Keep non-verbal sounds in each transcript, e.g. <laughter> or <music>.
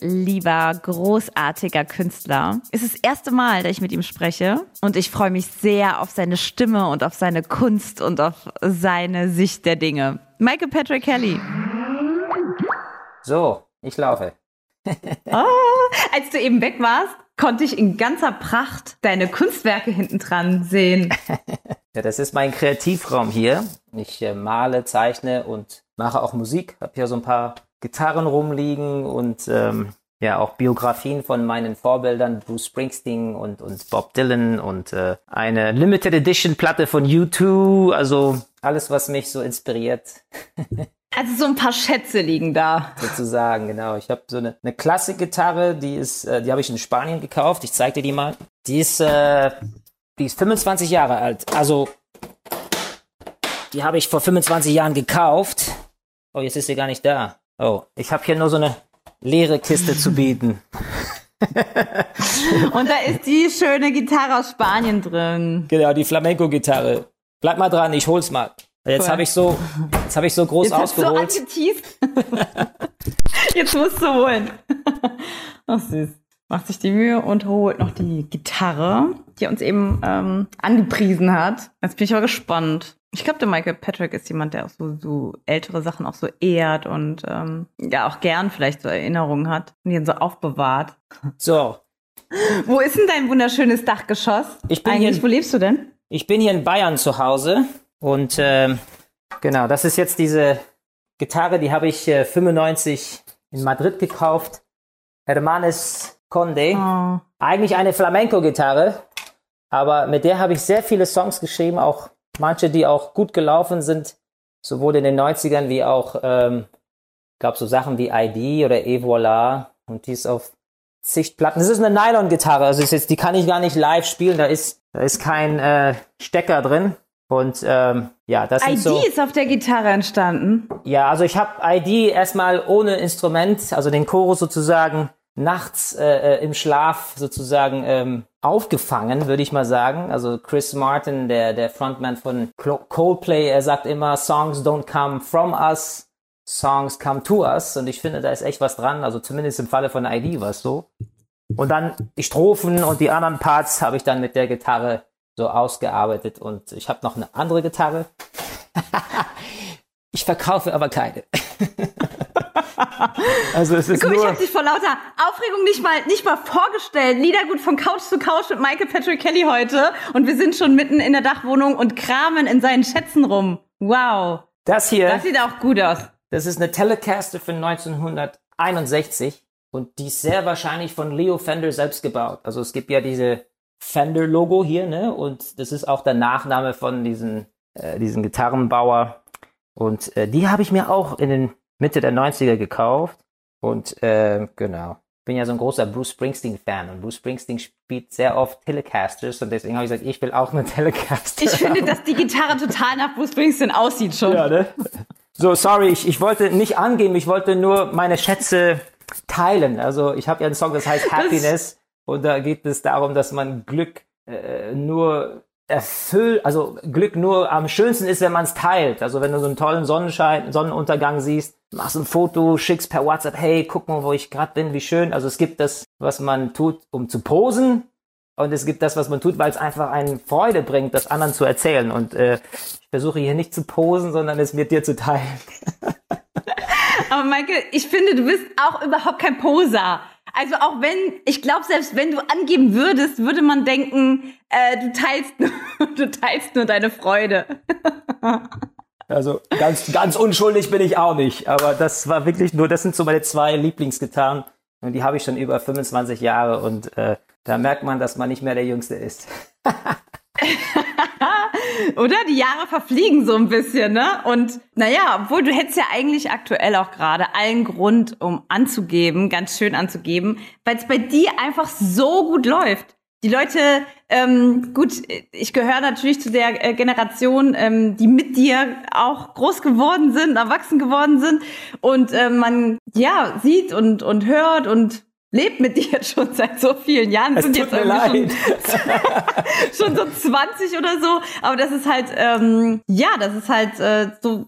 lieber, großartiger Künstler. Es ist das erste Mal, dass ich mit ihm spreche und ich freue mich sehr auf seine Stimme und auf seine Kunst und auf seine Sicht der Dinge. Michael Patrick Kelly. So, ich laufe. oh, <laughs> als du eben weg warst, konnte ich in ganzer Pracht deine Kunstwerke hinten dran sehen. <laughs> ja, das ist mein Kreativraum hier. Ich äh, male, zeichne und mache auch Musik. Hab hier so ein paar Gitarren rumliegen und ähm, ja auch Biografien von meinen Vorbildern Bruce Springsteen und und Bob Dylan und äh, eine Limited Edition Platte von U2, also alles was mich so inspiriert. <laughs> Also so ein paar Schätze liegen da. Sozusagen, genau. Ich habe so eine, eine Klassikgitarre, die ist, äh, die habe ich in Spanien gekauft. Ich zeig dir die mal. Die ist, äh, die ist 25 Jahre alt. Also die habe ich vor 25 Jahren gekauft. Oh, jetzt ist sie gar nicht da. Oh, ich habe hier nur so eine leere Kiste zu bieten. <laughs> Und da ist die schöne Gitarre aus Spanien drin. Genau, die Flamenco-Gitarre. Bleib mal dran, ich hol's mal. Jetzt cool. habe ich so, jetzt habe ich so groß jetzt ausgeholt. So <laughs> jetzt musst du holen. <laughs> Ach süß. Macht sich die Mühe und holt noch die Gitarre, die uns eben ähm, angepriesen hat. Jetzt bin ich aber gespannt. Ich glaube, der Michael Patrick ist jemand, der auch so, so ältere Sachen auch so ehrt und ähm, ja auch gern vielleicht so Erinnerungen hat und die dann so aufbewahrt. So. Wo ist denn dein wunderschönes Dachgeschoss? Ich bin Eigentlich, hier, wo lebst du denn? Ich bin hier in Bayern zu Hause und ähm, genau, das ist jetzt diese Gitarre, die habe ich äh, 95 in Madrid gekauft. Hermanes Conde. Oh. Eigentlich eine Flamenco-Gitarre, aber mit der habe ich sehr viele Songs geschrieben, auch manche, die auch gut gelaufen sind, sowohl in den 90ern wie auch, ähm, glaube so Sachen wie ID oder E Voilà und die ist auf Sichtplatten. Das ist eine Nylon-Gitarre, also ist jetzt, die kann ich gar nicht live spielen, da ist, da ist kein äh, Stecker drin. Und ähm, ja, das ID ist so. ID ist auf der Gitarre entstanden. Ja, also ich habe ID erstmal ohne Instrument, also den Chorus sozusagen nachts äh, äh, im Schlaf sozusagen ähm, aufgefangen, würde ich mal sagen. Also Chris Martin, der, der Frontman von Coldplay, er sagt immer, Songs don't come from us, Songs come to us. Und ich finde, da ist echt was dran. Also zumindest im Falle von ID war es so. Und dann die Strophen und die anderen Parts habe ich dann mit der Gitarre so ausgearbeitet. Und ich habe noch eine andere Gitarre. <laughs> ich verkaufe aber keine. <laughs> <laughs> also es ist Guck, nur ich habe dich vor lauter Aufregung nicht mal, nicht mal vorgestellt. Liedergut von Couch zu Couch mit Michael Patrick Kelly heute. Und wir sind schon mitten in der Dachwohnung und kramen in seinen Schätzen rum. Wow. Das hier. Das sieht auch gut aus. Das ist eine Telecaster von 1961 und die ist sehr wahrscheinlich von Leo Fender selbst gebaut. Also es gibt ja diese Fender-Logo hier, ne? Und das ist auch der Nachname von diesen, äh, diesen Gitarrenbauer. Und äh, die habe ich mir auch in den Mitte der 90er gekauft. Und äh, genau. Bin ja so ein großer Bruce Springsteen-Fan und Bruce Springsteen spielt sehr oft Telecasters und deswegen habe ich gesagt, ich will auch eine Telecaster. Ich finde, dass die Gitarre total nach Bruce Springsteen aussieht schon. Ja, ne? So, sorry, ich, ich wollte nicht angeben, ich wollte nur meine Schätze teilen. Also ich habe ja einen Song, das heißt Happiness das und da geht es darum, dass man Glück äh, nur erfüllt, also Glück nur am schönsten ist, wenn man es teilt. Also wenn du so einen tollen Sonnenschein, Sonnenuntergang siehst, machst ein Foto, schickst per WhatsApp, hey, guck mal, wo ich gerade bin, wie schön. Also es gibt das, was man tut, um zu posen. Und es gibt das, was man tut, weil es einfach einen Freude bringt, das anderen zu erzählen. Und äh, ich versuche hier nicht zu posen, sondern es mit dir zu teilen. <laughs> Aber Michael, ich finde, du bist auch überhaupt kein Poser. Also auch wenn, ich glaube, selbst wenn du angeben würdest, würde man denken, äh, du teilst <laughs> nur, du teilst nur deine Freude. <laughs> Also ganz, ganz unschuldig bin ich auch nicht. Aber das war wirklich nur, das sind so meine zwei Lieblingsgitarren. Und die habe ich schon über 25 Jahre und äh, da merkt man, dass man nicht mehr der Jüngste ist. <laughs> Oder? Die Jahre verfliegen so ein bisschen, ne? Und naja, obwohl du hättest ja eigentlich aktuell auch gerade allen Grund, um anzugeben, ganz schön anzugeben, weil es bei dir einfach so gut läuft. Die Leute ähm, gut, ich gehöre natürlich zu der äh, Generation, ähm, die mit dir auch groß geworden sind, erwachsen geworden sind und äh, man ja sieht und und hört und lebt mit <laughs> dir jetzt schon seit so vielen Jahren. Es sind tut jetzt mir irgendwie leid. schon, <laughs> schon so 20 oder so. Aber das ist halt, ähm, ja, das ist halt äh, so,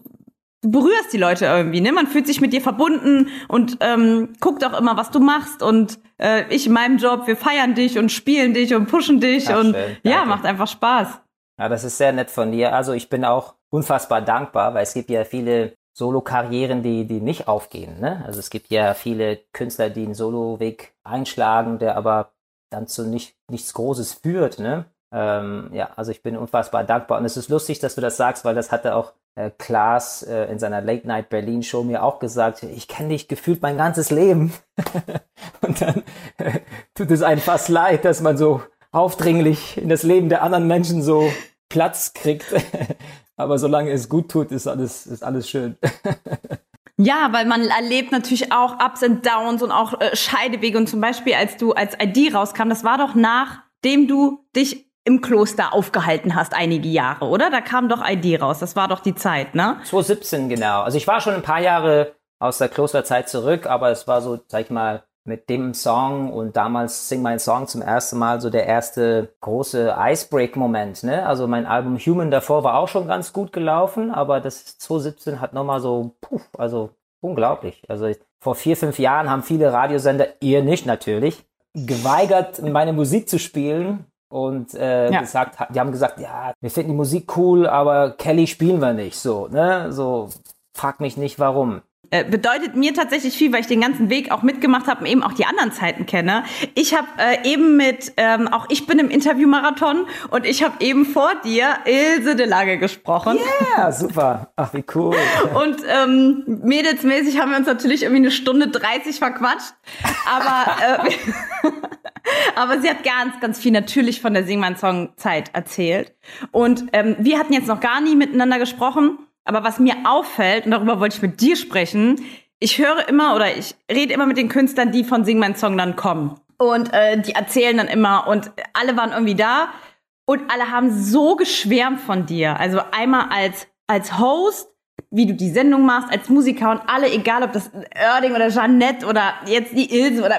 du berührst die Leute irgendwie, ne? Man fühlt sich mit dir verbunden und ähm, guckt auch immer, was du machst. Und äh, ich in meinem Job, wir feiern dich und spielen dich und pushen dich Ach, und schön. ja, macht einfach Spaß. Ja, das ist sehr nett von dir. Also ich bin auch unfassbar dankbar, weil es gibt ja viele Solo-Karrieren, die, die nicht aufgehen. Ne? Also es gibt ja viele Künstler, die einen Solo-Weg einschlagen, der aber dann zu nicht, nichts Großes führt. Ne? Ähm, ja, also ich bin unfassbar dankbar. Und es ist lustig, dass du das sagst, weil das hatte auch äh, Klaas äh, in seiner Late Night Berlin Show mir auch gesagt. Ich kenne dich gefühlt mein ganzes Leben. <laughs> Und dann äh, tut es einem fast leid, dass man so aufdringlich in das Leben der anderen Menschen so Platz kriegt. <laughs> Aber solange es gut tut, ist alles, ist alles schön. <laughs> Ja, weil man erlebt natürlich auch Ups and Downs und auch äh, Scheidewege. Und zum Beispiel, als du als ID rauskam, das war doch nachdem du dich im Kloster aufgehalten hast, einige Jahre, oder? Da kam doch ID raus. Das war doch die Zeit, ne? 2017, genau. Also ich war schon ein paar Jahre aus der Klosterzeit zurück, aber es war so, sag ich mal, mit dem Song und damals Sing My Song zum ersten Mal so der erste große Icebreak-Moment. Ne? Also mein Album Human davor war auch schon ganz gut gelaufen, aber das 2017 hat nochmal so, puh, also unglaublich. Also vor vier, fünf Jahren haben viele Radiosender, ihr nicht natürlich, geweigert, meine Musik zu spielen und äh, Ja. gesagt, die haben gesagt, ja, wir finden die Musik cool, aber Kelly spielen wir nicht. So, ne? So, frag mich nicht warum. Äh, bedeutet mir tatsächlich viel, weil ich den ganzen Weg auch mitgemacht habe und eben auch die anderen Zeiten kenne. Ich habe äh, eben mit, ähm, auch ich bin im Interviewmarathon und ich habe eben vor dir Ilse de Lange gesprochen. Ja, super. Ach, wie cool. <laughs> Und ähm, mädelsmäßig haben wir uns natürlich irgendwie eine Stunde 30 verquatscht. Aber, äh, <laughs> <laughs> <laughs> aber sie hat ganz, ganz viel natürlich von der Sing mein Song Zeit erzählt. Und ähm, wir hatten jetzt noch gar nie miteinander gesprochen. Aber was mir auffällt, und darüber wollte ich mit dir sprechen, ich höre immer oder ich rede immer mit den Künstlern, die von Sing mein Song dann kommen. Und äh, die erzählen dann immer und alle waren irgendwie da. Und alle haben so geschwärmt von dir. Also einmal als, als Host, wie du die Sendung machst, als Musiker und alle, egal ob das Erding oder Jeannette oder jetzt die Ilse oder,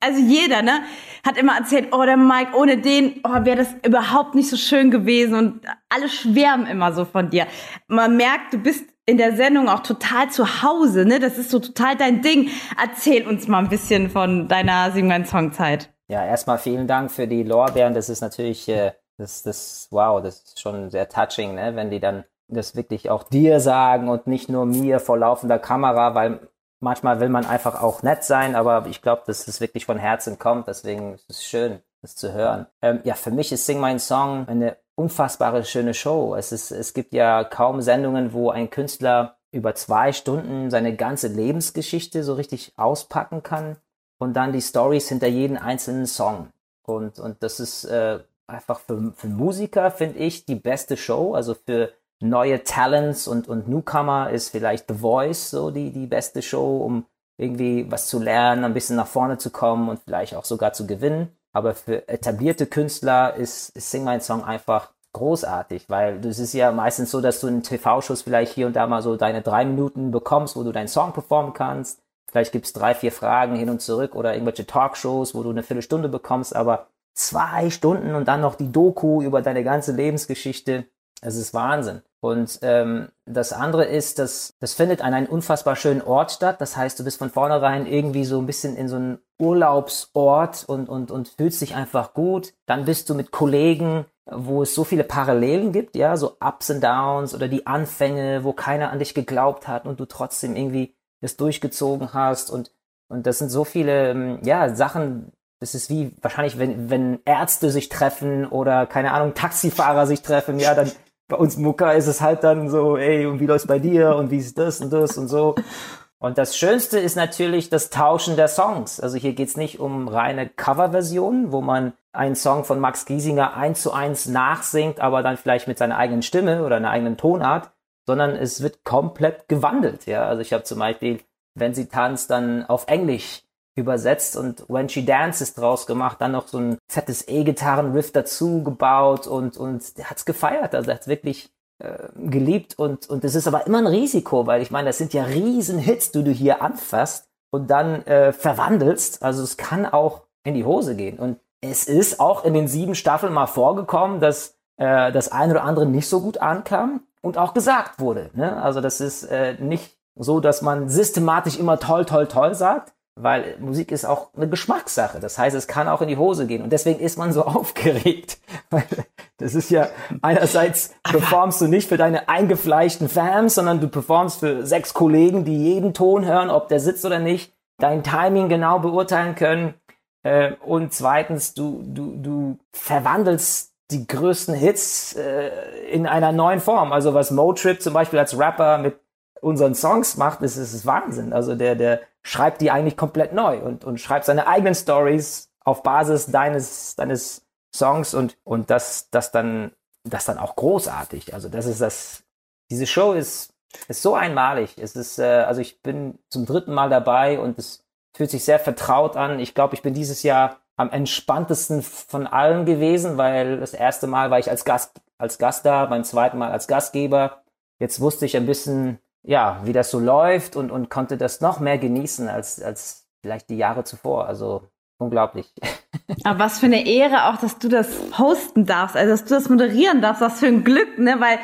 also jeder, ne, hat immer erzählt, oh, der Mike, ohne den, oh, wäre das überhaupt nicht so schön gewesen und alle schwärmen immer so von dir. Man merkt, du bist in der Sendung auch total zu Hause, ne, das ist so total dein Ding. Erzähl uns mal ein bisschen von deiner Sing mein Song Zeit. Ja, erstmal vielen Dank für die Lorbeeren. Das ist natürlich, äh, das, das, wow, das ist schon sehr touching, ne? wenn die dann das wirklich auch dir sagen und nicht nur mir vor laufender Kamera, weil manchmal will man einfach auch nett sein, aber ich glaube, dass es wirklich von Herzen kommt. Deswegen ist es schön, das zu hören. Ähm, ja, für mich ist Sing Mein Song eine unfassbare schöne Show. Es ist, es gibt ja kaum Sendungen, wo ein Künstler über zwei Stunden seine ganze Lebensgeschichte so richtig auspacken kann und dann die Stories hinter jedem einzelnen Song. Und, und das ist äh, einfach für, für Musiker, finde ich, die beste Show. Also für neue Talents und, und Newcomer ist vielleicht The Voice so die, die beste Show, um irgendwie was zu lernen, ein bisschen nach vorne zu kommen und vielleicht auch sogar zu gewinnen. Aber für etablierte Künstler ist, ist Sing My Song einfach großartig, weil es ist ja meistens so, dass du in TV-Shows vielleicht hier und da mal so deine drei Minuten bekommst, wo du deinen Song performen kannst. Vielleicht gibt's drei, vier Fragen hin und zurück oder irgendwelche Talkshows, wo du eine Viertelstunde bekommst, aber zwei Stunden und dann noch die Doku über deine ganze Lebensgeschichte. Es ist Wahnsinn. Und ähm, das andere ist, dass das findet an einem unfassbar schönen Ort statt. Das heißt, du bist von vornherein irgendwie so ein bisschen in so einem Urlaubsort und, und, und fühlst dich einfach gut. Dann bist du mit Kollegen, wo es so viele Parallelen gibt, ja, so Ups and Downs oder die Anfänge, wo keiner an dich geglaubt hat und du trotzdem irgendwie das durchgezogen hast und und das sind so viele ähm, ja Sachen. Das ist wie wahrscheinlich, wenn wenn Ärzte sich treffen oder keine Ahnung Taxifahrer sich treffen, ja, dann bei uns Mucker ist es halt dann so, ey, und wie läuft's bei dir und wie ist das und das und so. Und das Schönste ist natürlich das Tauschen der Songs. Also hier geht's nicht um reine Coverversionen, wo man einen Song von Max Giesinger eins zu eins nachsingt, aber dann vielleicht mit seiner eigenen Stimme oder einer eigenen Tonart, sondern es wird komplett gewandelt. Ja, also ich habe zum Beispiel, wenn sie tanzt, dann auf Englisch übersetzt und When She Dances draus gemacht, dann noch so ein fettes E-Gitarren-Riff dazu gebaut und, und der hat's gefeiert. Also hat's wirklich äh, geliebt und, und es ist aber immer ein Risiko, weil ich meine, das sind ja riesen Hits, die du hier anfasst und dann äh, verwandelst. Also es kann auch in die Hose gehen. Und es ist auch in den sieben Staffeln mal vorgekommen, dass äh, das eine oder andere nicht so gut ankam und auch gesagt wurde. Ne? Also das ist äh, nicht so, dass man systematisch immer toll, toll, toll sagt, weil Musik ist auch eine Geschmackssache. Das heißt, es kann auch in die Hose gehen. Und deswegen ist man so <laughs> aufgeregt. Weil das ist ja einerseits performst du nicht für deine eingefleischten Fans, sondern du performst für sechs Kollegen, die jeden Ton hören, ob der sitzt oder nicht, dein Timing genau beurteilen können. Äh, und zweitens, du, du, du verwandelst die größten Hits äh, in einer neuen Form. Also was Motrip zum Beispiel als Rapper mit unseren Songs macht, ist, ist Wahnsinn. Also der, der schreibt die eigentlich komplett neu und, und schreibt seine eigenen Stories auf Basis deines, deines Songs und, und das, das dann, das dann auch großartig. Also das ist das, diese Show ist, ist so einmalig. Es ist, äh, also ich bin zum dritten Mal dabei und es fühlt sich sehr vertraut an. Ich glaube, ich bin dieses Jahr am entspanntesten von allen gewesen, weil das erste Mal war ich als Gast, als Gast da, beim zweiten Mal als Gastgeber. Jetzt wusste ich ein bisschen, ja, wie das so läuft und, und konnte das noch mehr genießen als, als vielleicht die Jahre zuvor. Also unglaublich. <laughs> Aber was für eine Ehre auch, dass du das hosten darfst, also dass du das moderieren darfst, was für ein Glück, ne? Weil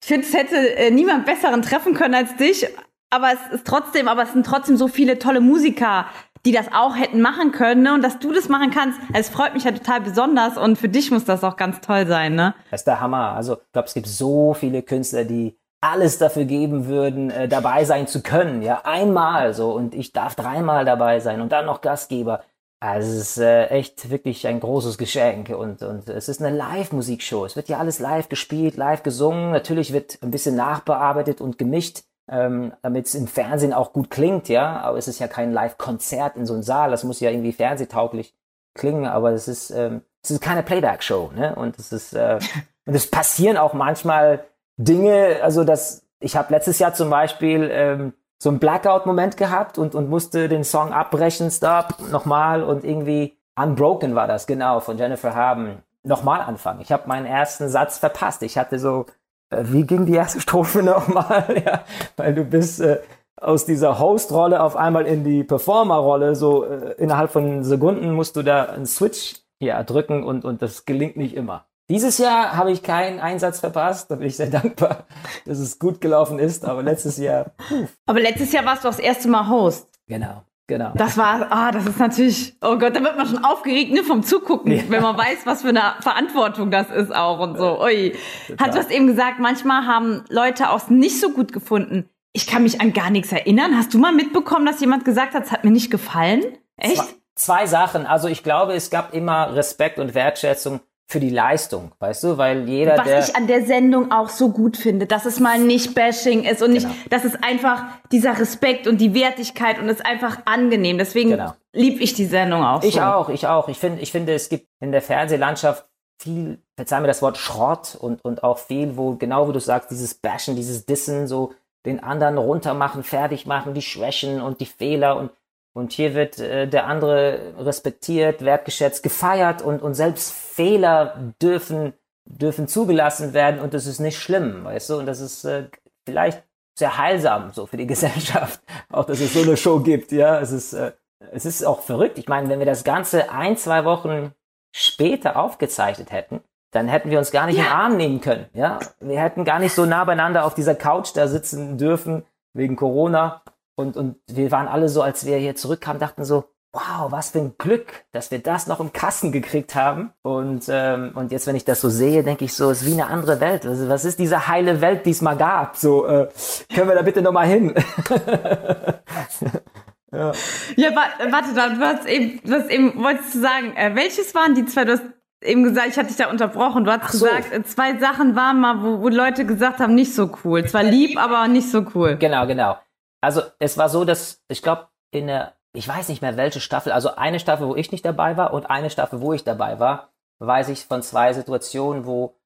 ich finde, es hätte äh, niemand besseren treffen können als dich. Aber es ist trotzdem, aber es sind trotzdem so viele tolle Musiker, die das auch hätten machen können, ne? Und dass du das machen kannst, es freut mich ja total besonders und für dich muss das auch ganz toll sein, ne? Das ist der Hammer. Also ich glaube, es gibt so viele Künstler, die alles dafür geben würden, äh, dabei sein zu können. Ja, einmal so und ich darf dreimal dabei sein und dann noch Gastgeber. Also es ist äh, echt wirklich ein großes Geschenk und, und es ist eine Live-Musikshow. Es wird ja alles live gespielt, live gesungen. Natürlich wird ein bisschen nachbearbeitet und gemischt ähm, damit es im Fernsehen auch gut klingt, ja. Aber es ist ja kein Live-Konzert in so einem Saal. Das muss ja irgendwie fernsehtauglich klingen, aber es ist, ähm, es ist keine Playback-Show, ne? Und es ist, äh, <laughs> und es passieren auch manchmal Dinge, also das, ich habe letztes Jahr zum Beispiel ähm, so einen Blackout-Moment gehabt und, und musste den Song abbrechen, stop, nochmal und irgendwie Unbroken war das, genau, von Jennifer Haben. Nochmal anfangen. Ich habe meinen ersten Satz verpasst. Ich hatte so äh, wie ging die erste Strophe <laughs> nochmal? ja, weil du bist äh, aus dieser Host-Rolle auf einmal in die Performer-Rolle, so äh, innerhalb von Sekunden musst du da einen Switch ja, drücken und, und das gelingt nicht immer. Dieses Jahr habe ich keinen Einsatz verpasst, da bin ich sehr dankbar, dass es gut gelaufen ist, aber letztes Jahr. Puh. Aber letztes Jahr warst du das erste Mal Host. Genau. Genau. Das war, ah, das ist natürlich, oh Gott, da wird man schon aufgeregt, ne, vom Zugucken, ja. wenn man weiß, was für eine Verantwortung das ist auch und so. Ui. Total. Hat du es eben gesagt, manchmal haben Leute auch nicht so gut gefunden. Ich kann mich an gar nichts erinnern. Hast du mal mitbekommen, dass jemand gesagt hat, es hat mir nicht gefallen? Echt? Zwei, zwei Sachen. Also ich glaube, es gab immer Respekt und Wertschätzung für die Leistung, weißt du, weil jeder, Was der ich an der Sendung auch so gut finde, dass es mal nicht Bashing ist und nicht, genau. dass es einfach dieser Respekt und die Wertigkeit und es ist einfach angenehm. Deswegen genau. lieb ich die Sendung auch. Ich so. auch, ich auch. Ich finde, ich finde, es gibt in der Fernsehlandschaft viel, verzeih mir das Wort Schrott und, und auch viel, wo, genau wie du sagst, dieses Bashen, dieses Dissen, so den anderen runtermachen, fertig machen, die Schwächen und die Fehler und und hier wird äh, der andere respektiert, wertgeschätzt, gefeiert und, und selbst Fehler dürfen, dürfen zugelassen werden und das ist nicht schlimm, weißt du? Und das ist äh, vielleicht sehr heilsam so für die <laughs> Gesellschaft, auch dass es so eine Show gibt, ja. Es ist, äh, es ist auch verrückt. Ich meine, wenn wir das Ganze ein, zwei Wochen später aufgezeichnet hätten, dann hätten wir uns gar nicht ja. in den Arm nehmen können, ja. Wir hätten gar nicht so nah beieinander auf dieser Couch da sitzen dürfen wegen Corona und, und wir waren alle so, als wir hier zurückkamen, dachten so, wow, was für ein Glück, dass wir das noch im Kassen gekriegt haben. Und, ähm, und jetzt, wenn ich das so sehe, denke ich so, es ist wie eine andere Welt. Also, was ist diese heile Welt, die es mal gab? So, äh, können wir da bitte nochmal hin? <laughs> ja. ja, warte, du hast eben, du hast eben, wolltest du sagen, äh, welches waren die zwei, du hast eben gesagt, ich hatte dich da unterbrochen. Du hast so. gesagt, äh, zwei Sachen waren mal, wo, wo Leute gesagt haben, nicht so cool. Zwar lieb, aber nicht so cool. Genau, genau. Also es war so, dass ich glaube in der, ich weiß nicht mehr welche Staffel, also eine Staffel, wo ich nicht dabei war und eine Staffel, wo ich dabei war, weiß ich von zwei Situationen, wo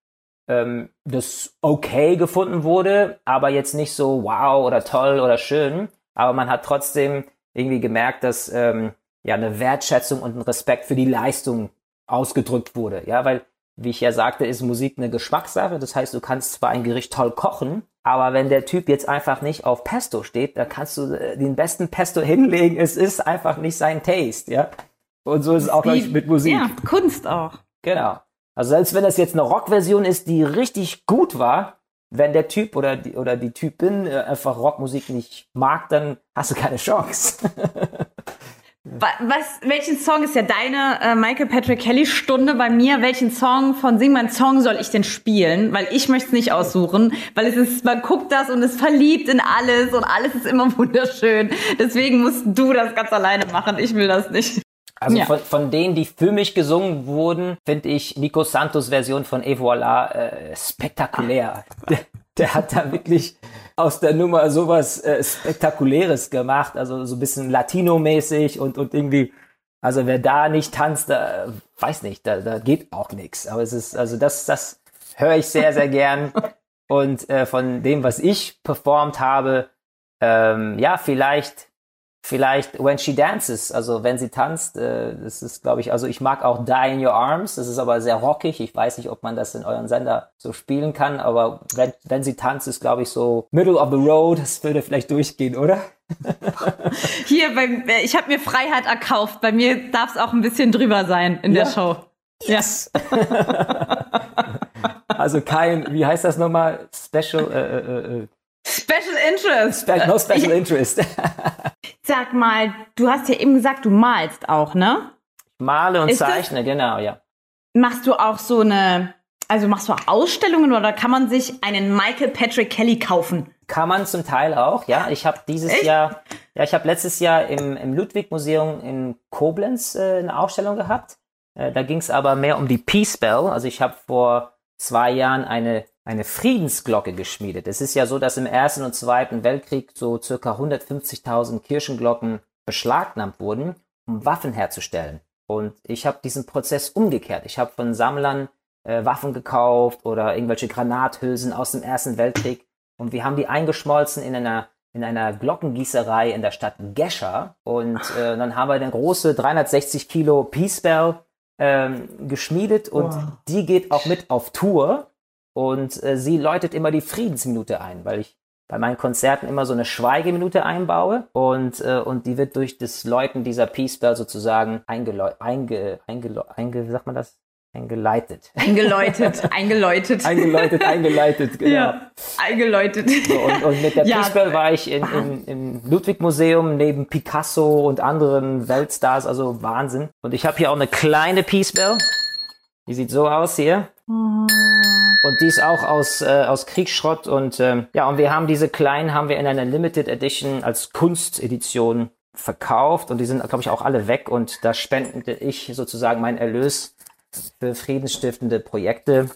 ähm, das okay gefunden wurde, aber jetzt nicht so wow oder toll oder schön. Aber man hat trotzdem irgendwie gemerkt, dass ähm, ja eine Wertschätzung und ein Respekt für die Leistung ausgedrückt wurde. Ja, weil, wie ich ja sagte, ist Musik eine Geschmackssache. Das heißt, du kannst zwar ein Gericht toll kochen, aber wenn der Typ jetzt einfach nicht auf Pesto steht, da kannst du äh, den besten Pesto <laughs> hinlegen. Es ist einfach nicht sein Taste, ja. Und so ist es auch, glaube ich, mit Musik. Ja, Kunst auch. Genau. Also selbst wenn das jetzt eine Rockversion ist, die richtig gut war, wenn der Typ oder die, oder die Typin äh, einfach Rockmusik nicht mag, dann hast du keine Chance. <laughs> Was, welchen Song ist ja deine äh, Michael Patrick Kelly Stunde bei mir? Welchen Song von Sing mein Song soll ich denn spielen? Weil ich möchte es nicht aussuchen, weil es ist, man guckt das und ist verliebt in alles und alles ist immer <laughs> wunderschön. Deswegen musst du das ganz alleine machen. Ich will das nicht. Also ja. von, von denen, die für mich gesungen wurden, finde ich Nico Santos Version von Et voilà äh, spektakulär. <laughs> Der, der, hat da wirklich aus der Nummer sowas äh, Spektakuläres gemacht, also so ein bisschen Latino-mäßig und, und irgendwie, also wer da nicht tanzt, da, weiß nicht, da, da geht auch nichts. Aber es ist, also das, das höre ich sehr, sehr gern. Und äh, von dem, was ich performt habe, ähm, ja, vielleicht vielleicht When She Dances, also wenn sie tanzt, äh, das ist, glaube ich, also ich mag auch Die in Your Arms, das ist aber sehr rockig. Ich weiß nicht, ob man das in euren Sender so spielen kann, aber wenn, wenn sie tanzt, ist, glaube ich, so Middle of the Road, das würde vielleicht durchgehen, oder? <laughs> Hier, bei, ich habe mir Freiheit erkauft. Bei mir darf es auch ein bisschen drüber sein in ja. der Show. Yes. <laughs> also kein, wie heißt das nochmal? Special, äh, äh, äh Special Interest. Spe no Special <laughs> Interest. <laughs> Sag mal, du hast ja eben gesagt, du malst auch, ne? Ich male und Ist zeichne, genau, ja. Machst du auch so eine, also machst du auch Ausstellungen oder kann man sich einen Michael Patrick Kelly kaufen? Kann man zum Teil auch, ja. Ich habe dieses Echt? Jahr, ja, ich habe letztes Jahr im, im Ludwig-Museum in Koblenz äh, eine Ausstellung gehabt. Äh, da ging es aber mehr um die Peace Bell. Also ich habe vor zwei Jahren eine eine Friedensglocke geschmiedet. Es ist ja so, dass im Ersten und Zweiten Weltkrieg so circa 150.000 Kirchenglocken beschlagnahmt wurden, um Waffen herzustellen. Und ich habe diesen Prozess umgekehrt. Ich habe von Sammlern äh, Waffen gekauft oder irgendwelche Granathülsen aus dem Ersten Weltkrieg und wir haben die eingeschmolzen in einer in einer Glockengießerei in der Stadt Gescher und äh, dann haben wir eine große 360 Kilo Peace Bell ähm, geschmiedet und wow. die geht auch mit auf Tour und äh, sie läutet immer die Friedensminute ein, weil ich bei meinen Konzerten immer so eine Schweigeminute einbaue und, äh, und die wird durch das Läuten dieser Peace Bell sozusagen eingeläutet, einge, einge, einge, sagt man das? Eingeleitet. <laughs> Eingeläutet, eingeläutet. eingeläutet, eingeleitet, genau. Ja, eingeläutet. So, und, und mit der <laughs> ja. Peace Bell war ich in, in, im Ludwig-Museum neben Picasso und anderen Weltstars, also Wahnsinn. Und ich habe hier auch eine kleine Peace Bell. Die sieht so aus hier. Und die ist auch aus, äh, aus Kriegsschrott und ähm, ja, und wir haben diese kleinen, haben wir in einer Limited Edition als Kunstedition verkauft und die sind, glaube ich, auch alle weg und da spendete ich sozusagen meinen Erlös für friedensstiftende Projekte.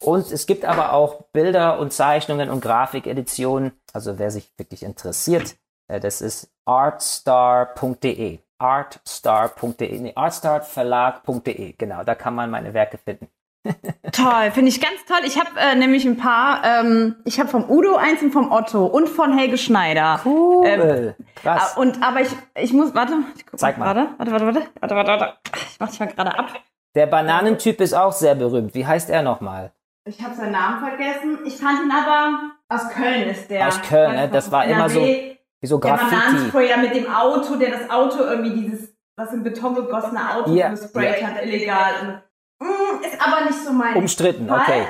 Und es gibt aber auch Bilder und Zeichnungen und Grafikeditionen, also wer sich wirklich interessiert, äh, das ist artstar.de. Artstar.de, nee, artstarverlag.de, genau, da kann man meine Werke finden. <laughs> toll, finde ich ganz toll. Ich habe äh, nämlich ein paar, ähm, ich habe vom Udo eins und vom Otto und von Helge Schneider. Cool. Ähm, Krass. Und aber ich, ich muss, warte, ich guck Zeig mal. Warte, warte, warte, warte, warte, warte, warte. Ich mach dich mal gerade ab. Der Bananentyp ist auch sehr berühmt. Wie heißt er nochmal? Ich habe seinen Namen vergessen. Ich fand ihn aber aus Köln ist der. Aus Köln, ne? Das war immer so wie so Graffiti. Der Bananensprayer mit dem Auto, der das Auto irgendwie dieses was in Beton gegossene Auto yeah. gesprayt yeah. hat, illegal. Mm, ist aber nicht so mein. Umstritten, Fall. okay.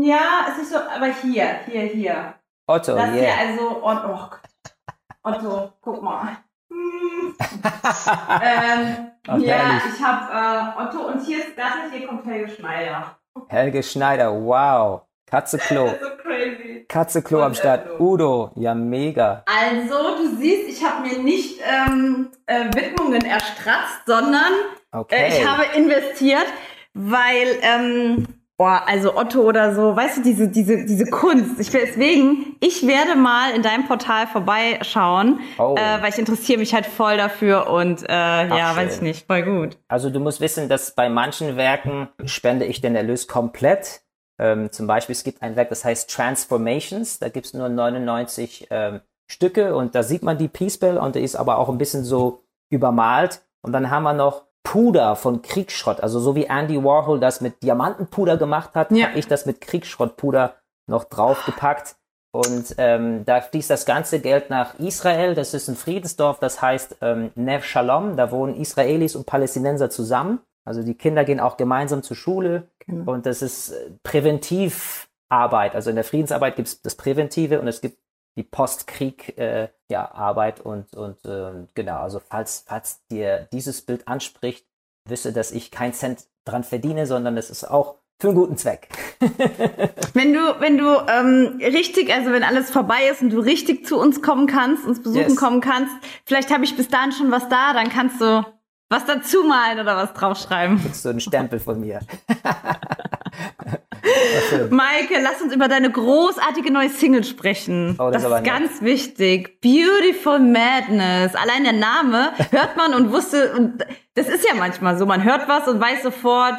Ja, es ist so, aber hier, hier, hier. Otto, das yeah. hier also, oh, Otto, guck mal. Ähm, <laughs> Ach, ja, herrlich. ich habe äh, Otto und hier ist das, hier kommt Helge Schneider. Helge Schneider, wow. Katzeklo. <laughs> so crazy. Katzeklo am Start. Udo, ja mega. Also, du siehst, ich habe mir nicht ähm, äh, Widmungen erstratzt, sondern okay. äh, ich habe investiert weil, ähm, boah, also Otto oder so, weißt du, diese, diese, diese Kunst. Ich deswegen, ich werde mal in deinem Portal vorbeischauen, oh. äh, weil ich interessiere mich halt voll dafür und äh, Ach, ja, schön. weiß ich nicht, voll gut. Also du musst wissen, dass bei manchen Werken spende ich den Erlös komplett. Ähm, zum Beispiel, es gibt ein Werk, das heißt Transformations, da gibt's nur 99 ähm, Stücke und da sieht man die Peace Bell und der ist aber auch ein bisschen so übermalt. Und dann haben wir noch Puder von Kriegsschrott. Also so wie Andy Warhol das mit Diamantenpuder gemacht hat, Ja. habe ich das mit Kriegsschrottpuder noch draufgepackt. Und ähm, da fließt das ganze Geld nach Israel. Das ist ein Friedensdorf, das heißt ähm, Nev Shalom. Da wohnen Israelis und Palästinenser zusammen. Also die Kinder gehen auch gemeinsam zur Schule. Genau. Und das ist äh, Präventivarbeit. Also in der Friedensarbeit gibt es das Präventive und es gibt die Postkrieg äh, ja, Arbeit und, und ähm, genau, also falls, falls dir dieses Bild anspricht, wisse, dass ich keinen Cent dran verdiene, sondern es ist auch für einen guten Zweck. <laughs> Wenn du, wenn du ähm, richtig, also wenn alles vorbei ist und du richtig zu uns kommen kannst, uns besuchen Yes. kommen kannst, vielleicht habe ich bis dahin schon was da, dann kannst du was dazu malen oder was draufschreiben. Das ist so ein Stempel von mir. <laughs> Maike, lass uns über deine großartige neue Single sprechen. Oh, das das ist ist nett. ganz wichtig. Beautiful Madness. Allein der Name hört man und wusste, und das ist ja manchmal so, man hört was und weiß sofort,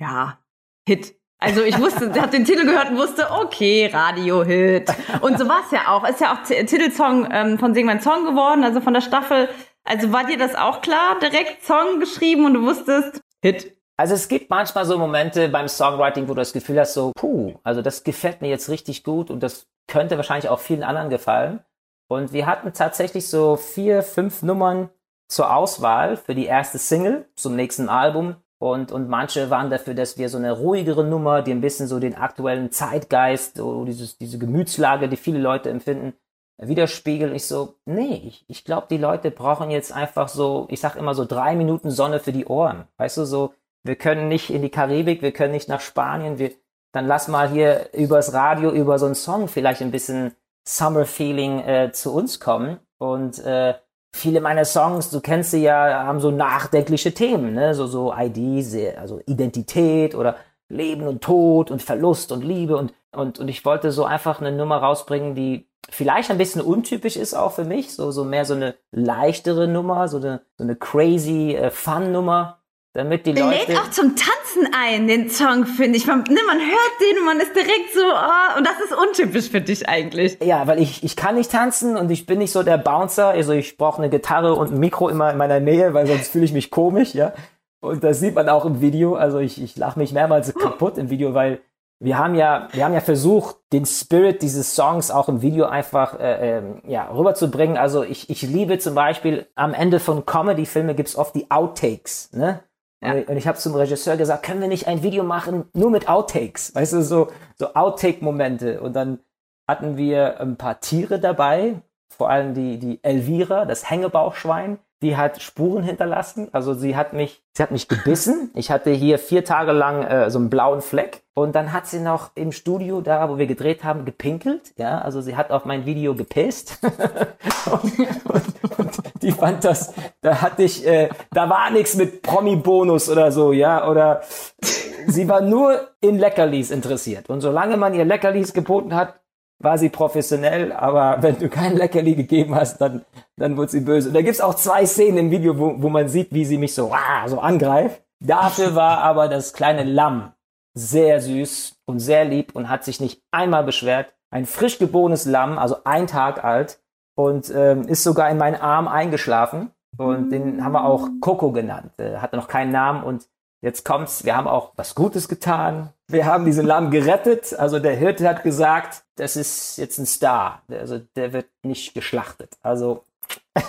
ja, Hit. Also ich wusste, habe den Titel gehört und wusste, okay, Radio-Hit. Und so war es ja auch. Ist ja auch Titelsong ähm, von Sing mein Song geworden, also von der Staffel. Also war dir das auch klar? Direkt Song geschrieben und du wusstest, Hit. Also es gibt manchmal so Momente beim Songwriting, wo du das Gefühl hast, so, puh, also das gefällt mir jetzt richtig gut und das könnte wahrscheinlich auch vielen anderen gefallen. Und wir hatten tatsächlich so vier, fünf Nummern zur Auswahl für die erste Single zum nächsten Album. Und, und manche waren dafür, dass wir so eine ruhigere Nummer, die ein bisschen so den aktuellen Zeitgeist, so dieses, diese Gemütslage, die viele Leute empfinden, widerspiegeln. Ich so, nee, ich, ich glaube, die Leute brauchen jetzt einfach so, ich sag immer so drei Minuten Sonne für die Ohren. Weißt du, so, wir können nicht in die Karibik, wir können nicht nach Spanien, wir, dann lass mal hier übers Radio, über so einen Song vielleicht ein bisschen Summer Feeling äh, zu uns kommen. Und äh, viele meiner Songs, du kennst sie ja, haben so nachdenkliche Themen, ne? So, so ID, also Identität oder Leben und Tod und Verlust und Liebe und, und, und ich wollte so einfach eine Nummer rausbringen, die vielleicht ein bisschen untypisch ist auch für mich, so, so mehr so eine leichtere Nummer, so eine, so eine crazy äh, Fun-Nummer, damit die Leute... lädt auch zum Tanzen ein, den Song, finde ich. Man, ne, man hört den und man ist direkt so, oh, und das ist untypisch für dich eigentlich. Ja, weil ich, ich kann nicht tanzen und ich bin nicht so der Bouncer. Also ich brauche eine Gitarre und ein Mikro immer in meiner Nähe, weil sonst fühle ich mich komisch, ja. Und das sieht man auch im Video. Also ich, ich lache mich mehrmals <laughs> kaputt im Video, weil wir haben ja, wir haben ja versucht, den Spirit dieses Songs auch im Video einfach äh, ähm, ja, rüberzubringen. Also ich, ich liebe zum Beispiel am Ende von Comedy-Filmen gibt's oft die Outtakes, ne? Ja. Und ich habe zum Regisseur gesagt, können wir nicht ein Video machen, nur mit Outtakes? Weißt du, so, so Outtake-Momente. Und dann hatten wir ein paar Tiere dabei, vor allem die, die Elvira, das Hängebauchschwein, die hat Spuren hinterlassen. Also sie hat mich, sie hat mich gebissen. Ich hatte hier vier Tage lang äh, so einen blauen Fleck. Und dann hat sie noch im Studio, da wo wir gedreht haben, gepinkelt. Ja, also sie hat auf mein Video gepisst. <laughs> und, und, und die fand das, da hatte ich, äh, da war nichts mit Promi-Bonus oder so, ja, oder sie war nur in Leckerlis interessiert. Und solange man ihr Leckerlis geboten hat, war sie professionell, aber <laughs> wenn du kein Leckerli gegeben hast, dann, dann wird sie böse. Und da gibt's auch zwei Szenen im Video, wo, wo man sieht, wie sie mich so, ah, so angreift. Dafür war aber das kleine Lamm sehr süß und sehr lieb und hat sich nicht einmal beschwert. Ein frisch geborenes Lamm, also ein Tag alt, und ähm, ist sogar in meinen Arm eingeschlafen. Und den haben wir auch Coco genannt. Äh, hatte noch keinen Namen und jetzt kommt's. Wir haben auch was Gutes getan. Wir haben diesen Lamm gerettet. Also der Hirte hat gesagt, das ist jetzt ein Star. Also der wird nicht geschlachtet. Also <laughs>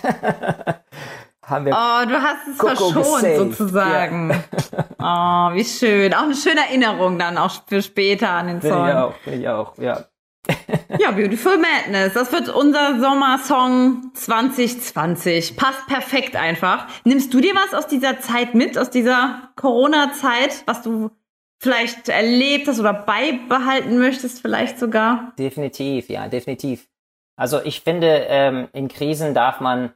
haben wir Oh, du hast es Coco verschont gesaved. sozusagen. Oh, wie schön. Auch eine schöne Erinnerung dann auch für später an den Bin ich Song. auch, ich auch, ja. <laughs> Ja, Beautiful Madness. Das wird unser Sommersong 2020. Passt perfekt einfach. Nimmst du dir was aus dieser Zeit mit, aus dieser Corona-Zeit, was du vielleicht erlebt hast oder beibehalten möchtest, vielleicht sogar? Definitiv, ja, definitiv. Also ich finde, ähm, in Krisen darf man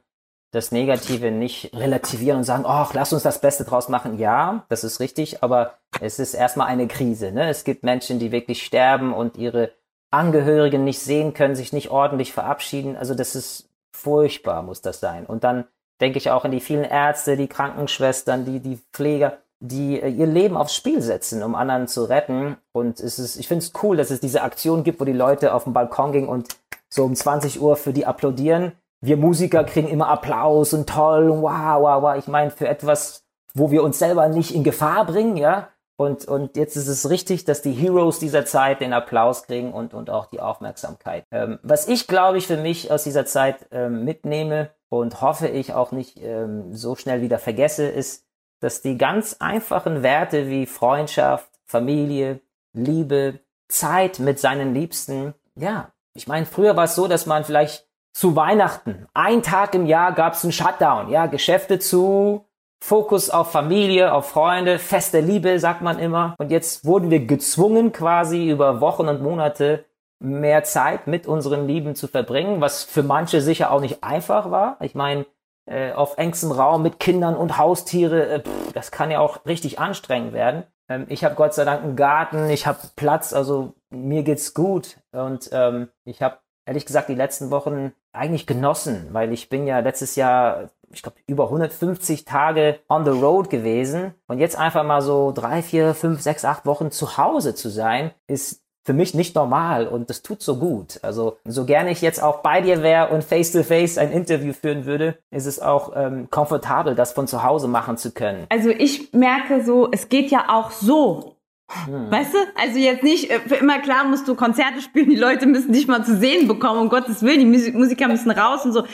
das Negative nicht relativieren und sagen, ach, lass uns das Beste draus machen. Ja, das ist richtig, aber es ist erstmal eine Krise. Ne? Es gibt Menschen, die wirklich sterben und ihre Angehörigen nicht sehen können, sich nicht ordentlich verabschieden. Also das ist furchtbar, muss das sein. Und dann denke ich auch an die vielen Ärzte, die Krankenschwestern, die, die Pfleger, die äh, ihr Leben aufs Spiel setzen, um anderen zu retten. Und es ist, ich finde es cool, dass es diese Aktion gibt, wo die Leute auf den Balkon gehen und so um 20 Uhr für die applaudieren. wir Musiker kriegen immer Applaus und toll, wow, wow, wow. Ich meine, für etwas, wo wir uns selber nicht in Gefahr bringen, ja. Und, und jetzt ist es richtig, dass die Heroes dieser Zeit den Applaus kriegen und, und auch die Aufmerksamkeit. Ähm, was ich, glaube ich, für mich aus dieser Zeit ähm, mitnehme und hoffe ich auch nicht ähm, so schnell wieder vergesse, ist, dass die ganz einfachen Werte wie Freundschaft, Familie, Liebe, Zeit mit seinen Liebsten, ja, ich meine, früher war es so, dass man vielleicht zu Weihnachten, ein Tag im Jahr gab es einen Shutdown, ja, Geschäfte zu, Fokus auf Familie, auf Freunde, feste Liebe, sagt man immer. Und jetzt wurden wir gezwungen, quasi über Wochen und Monate mehr Zeit mit unseren Lieben zu verbringen, was für manche sicher auch nicht einfach war. Ich meine, äh, auf engstem Raum mit Kindern und Haustiere, äh, pff, das kann ja auch richtig anstrengend werden. Ähm, ich habe Gott sei Dank einen Garten, ich habe Platz, also mir geht's gut und ähm, ich habe ehrlich gesagt die letzten Wochen eigentlich genossen, weil ich bin ja letztes Jahr, ich glaube, über 150 Tage on the road gewesen und jetzt einfach mal so drei, vier, fünf, sechs, acht Wochen zu Hause zu sein, ist für mich nicht normal und das tut so gut. Also so gerne ich jetzt auch bei dir wäre und face to face ein Interview führen würde, ist es auch ähm, komfortabel, das von zu Hause machen zu können. Also ich merke so, es geht ja auch so. Hm. Weißt du? Also jetzt nicht, äh, für immer klar musst du Konzerte spielen, die Leute müssen dich mal zu sehen bekommen, um Gottes Willen, die Musiker müssen raus und so.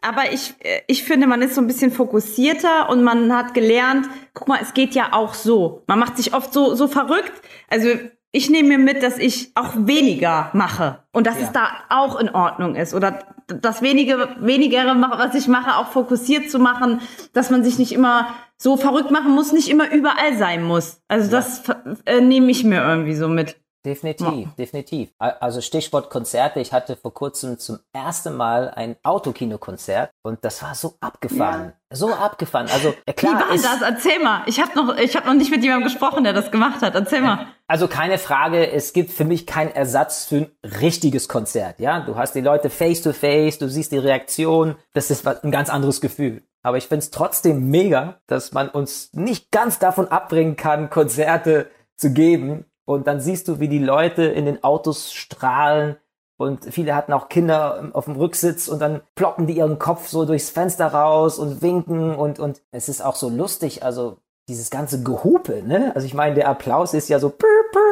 Aber ich, äh, ich finde, man ist so ein bisschen fokussierter und man hat gelernt, guck mal, es geht ja auch so. Man macht sich oft so, so verrückt. Also ich nehme mir mit, dass ich auch weniger mache und dass ja. es da auch in Ordnung ist oder das wenige wenigere was ich mache auch fokussiert zu machen, dass man sich nicht immer so verrückt machen muss, nicht immer überall sein muss. Also das äh, nehme ich mir irgendwie so mit. Definitiv, ja. definitiv. Also Stichwort Konzerte. Ich hatte vor kurzem zum ersten Mal ein Autokinokonzert und das war so abgefahren. Ja. So abgefahren. Also klar. Wie war ist, das? Erzähl mal. Ich habe noch, ich habe noch nicht mit jemandem gesprochen, der das gemacht hat. Erzähl mal. Also keine Frage. Es gibt für mich keinen Ersatz für ein richtiges Konzert. Ja, du hast die Leute face to face, du siehst die Reaktion. Das ist ein ganz anderes Gefühl. Aber ich finde es trotzdem mega, dass man uns nicht ganz davon abbringen kann, Konzerte zu geben, und dann siehst du, wie die Leute in den Autos strahlen. Und viele hatten auch Kinder auf dem Rücksitz und dann ploppen die ihren Kopf so durchs Fenster raus und winken und, und es ist auch so lustig. Also dieses ganze Gehupe, ne? Also ich meine, der Applaus ist ja so,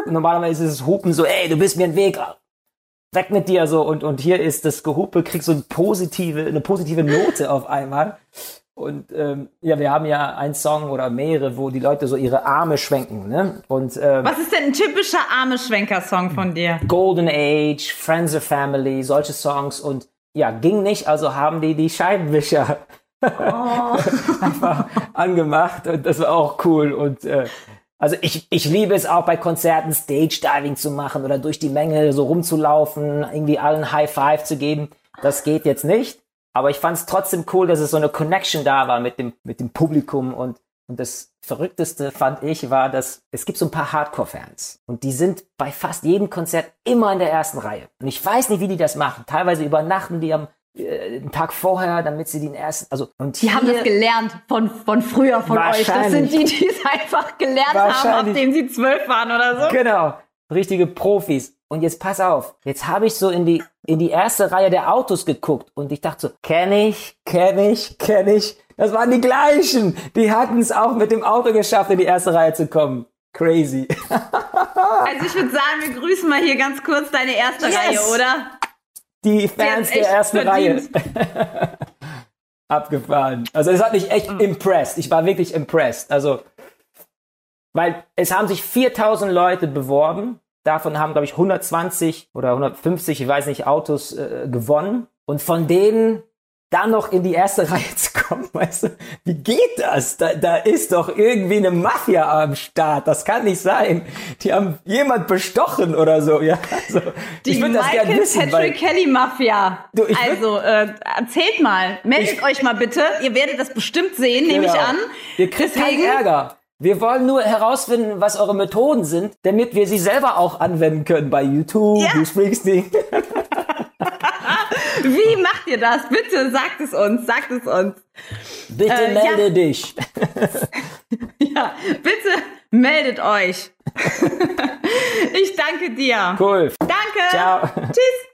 normalerweise ist es Hupen so, ey, du bist mir ein Weg, weg mit dir so und, und hier ist das Gehupe, kriegt so eine positive, eine positive Note auf einmal. Und ähm, ja, wir haben ja einen Song oder mehrere, wo die Leute so ihre Arme schwenken. Ne? Und, ähm, Was ist denn ein typischer Arme-Schwenker-Song von dir? Golden Age, Friends of Family, solche Songs. Und ja, ging nicht, also haben die die Scheibenwischer oh. <laughs> einfach angemacht und das war auch cool. Und äh, also ich, ich liebe es auch bei Konzerten Stage Diving zu machen oder durch die Menge so rumzulaufen, irgendwie allen High Five zu geben. Das geht jetzt nicht. Aber ich fand es trotzdem cool, dass es so eine Connection da war mit dem, mit dem Publikum und, und das Verrückteste fand ich war, dass es gibt so ein paar Hardcore-Fans und die sind bei fast jedem Konzert immer in der ersten Reihe. Und ich weiß nicht, wie die das machen. Teilweise übernachten die am äh, einen Tag vorher, damit sie den ersten, also und die haben das gelernt von von früher von euch. Das sind die, die es einfach gelernt haben, nachdem sie zwölf waren oder so. Genau, richtige Profis. Und jetzt pass auf, jetzt habe ich so in die in die erste Reihe der Autos geguckt und ich dachte so, kenne ich, kenne ich, kenne ich. Das waren die gleichen. Die hatten es auch mit dem Auto geschafft, in die erste Reihe zu kommen. Crazy. <laughs> also ich würde sagen, wir grüßen mal hier ganz kurz deine erste yes. Reihe, oder? Die Fans der ersten verdient. Reihe. <laughs> Abgefahren. Also es hat mich echt mhm. impressed. Ich war wirklich impressed. Also, weil es haben sich 4000 Leute beworben Davon haben, glaube ich, 120 oder 150, ich weiß nicht, Autos äh, gewonnen. Und von denen dann noch in die erste <laughs> Reihe zu kommen, weißt du, wie geht das? Da, da ist doch irgendwie eine Mafia am Start. Das kann nicht sein. Die haben jemand bestochen oder so, ja. Also, die ich würde das gerne wissen. Patrick Kelly Mafia. Du, also äh, erzählt mal, meldet ich, euch mal bitte. Ihr werdet das bestimmt sehen, genau. nehme ich genau. an. Ihr kriegt Deswegen, keinen Ärger. Wir wollen nur herausfinden, was eure Methoden sind, damit wir sie selber auch anwenden können bei YouTube, ja. Springsteen. <laughs> Wie macht ihr das? Bitte sagt es uns, sagt es uns. Bitte äh, melde ja. dich. <laughs> ja, bitte meldet euch. <laughs> ich danke dir. Cool. Danke. Ciao. Tschüss.